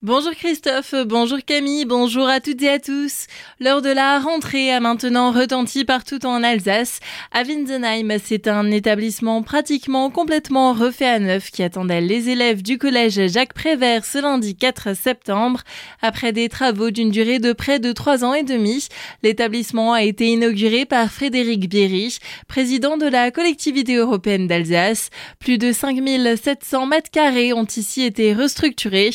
Bonjour Christophe, bonjour Camille, bonjour à toutes et à tous. L'heure de la rentrée a maintenant retenti partout en Alsace. À Winsenheim, c'est un établissement pratiquement complètement refait à neuf qui attendait les élèves du collège Jacques Prévert ce lundi 4 septembre. Après des travaux d'une durée de près de trois ans et demi, l'établissement a été inauguré par Frédéric Bierry, président de la collectivité européenne d'Alsace. Plus de 5700 mètres carrés ont ici été restructurés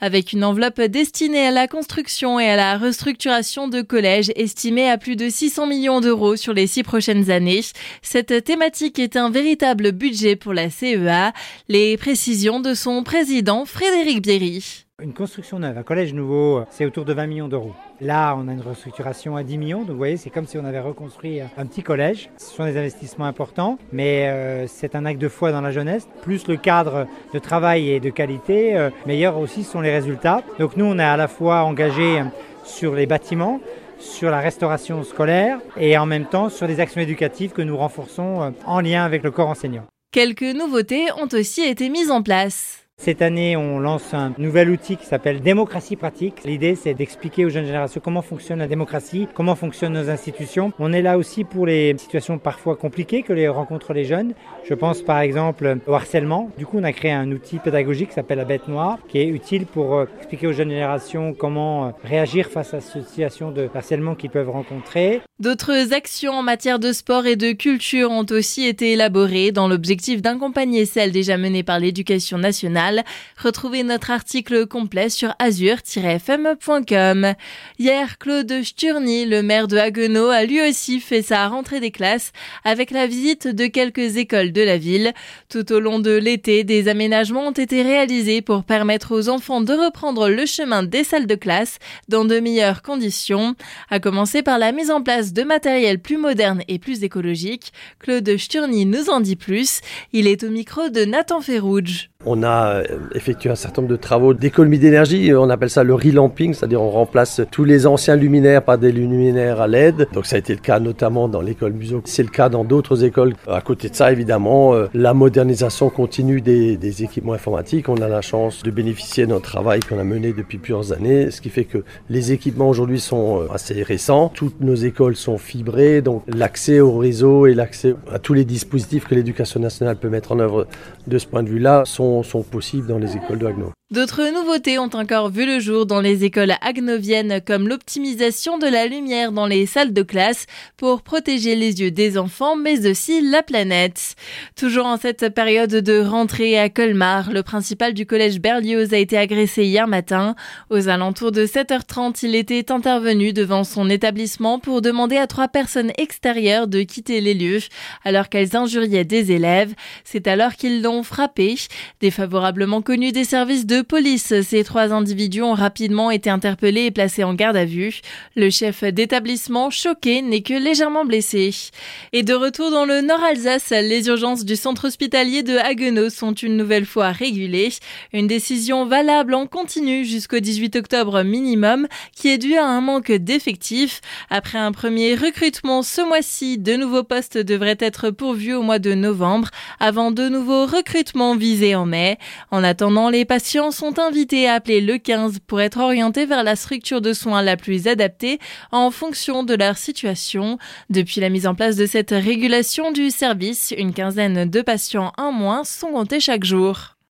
avec une enveloppe destinée à la construction et à la restructuration de collèges estimée à plus de 600 millions d'euros sur les six prochaines années. Cette thématique est un véritable budget pour la CEA. Les précisions de son président Frédéric Bierry. Une construction neuve, un collège nouveau, c'est autour de 20 millions d'euros. Là, on a une restructuration à 10 millions, donc vous voyez, c'est comme si on avait reconstruit un petit collège. Ce sont des investissements importants, mais euh, c'est un acte de foi dans la jeunesse. Plus le cadre de travail et de qualité, euh, meilleur aussi sont les résultats. Donc nous, on est à la fois engagé sur les bâtiments, sur la restauration scolaire et en même temps sur des actions éducatives que nous renforçons euh, en lien avec le corps enseignant. Quelques nouveautés ont aussi été mises en place. Cette année, on lance un nouvel outil qui s'appelle Démocratie pratique. L'idée, c'est d'expliquer aux jeunes générations comment fonctionne la démocratie, comment fonctionnent nos institutions. On est là aussi pour les situations parfois compliquées que les rencontrent les jeunes. Je pense par exemple au harcèlement. Du coup, on a créé un outil pédagogique qui s'appelle la bête noire, qui est utile pour euh, expliquer aux jeunes générations comment euh, réagir face à cette situation de harcèlement qu'ils peuvent rencontrer. D'autres actions en matière de sport et de culture ont aussi été élaborées dans l'objectif d'accompagner celles déjà menées par l'éducation nationale. Retrouvez notre article complet sur azur-fm.com. Hier, Claude Sturny, le maire de Haguenau, a lui aussi fait sa rentrée des classes avec la visite de quelques écoles de la ville. Tout au long de l'été, des aménagements ont été réalisés pour permettre aux enfants de reprendre le chemin des salles de classe dans de meilleures conditions, à commencer par la mise en place de matériel plus moderne et plus écologique. Claude Sturny nous en dit plus. Il est au micro de Nathan Ferrouge. On a euh, effectué un certain nombre de travaux d'économie d'énergie, on appelle ça le relamping, c'est-à-dire on remplace tous les anciens luminaires par des luminaires à LED. Donc ça a été le cas notamment dans l'école Museau, c'est le cas dans d'autres écoles. À côté de ça, évidemment, euh, la modernisation continue des, équipements informatiques. On a la chance de bénéficier d'un travail qu'on a mené depuis plusieurs années, ce qui fait que les équipements aujourd'hui sont euh, assez récents. Toutes nos écoles sont fibrées, donc l'accès au réseau et l'accès à tous les dispositifs que l'éducation nationale peut mettre en œuvre de ce point de vue-là sont, possibles dans les écoles de Haguenau. D'autres nouveautés ont encore vu le jour dans les écoles agnoviennes comme l'optimisation de la lumière dans les salles de classe pour protéger les yeux des enfants mais aussi la planète. Toujours en cette période de rentrée à Colmar, le principal du collège Berlioz a été agressé hier matin. Aux alentours de 7h30, il était intervenu devant son établissement pour demander à trois personnes extérieures de quitter les lieux alors qu'elles injuriaient des élèves. C'est alors qu'ils l'ont frappé. Défavorablement connu des services de police, ces trois individus ont rapidement été interpellés et placés en garde à vue. Le chef d'établissement, choqué, n'est que légèrement blessé. Et de retour dans le Nord-Alsace, les urgences du centre hospitalier de Haguenau sont une nouvelle fois régulées. Une décision valable en continu jusqu'au 18 octobre minimum, qui est due à un manque d'effectifs. Après un premier recrutement ce mois-ci, de nouveaux postes devraient être pourvus au mois de novembre, avant de nouveaux recrutements visés en mai. En attendant, les patients sont invités à appeler le 15 pour être orientés vers la structure de soins la plus adaptée en fonction de leur situation. Depuis la mise en place de cette régulation du service, une quinzaine de patients en moins sont comptés chaque jour.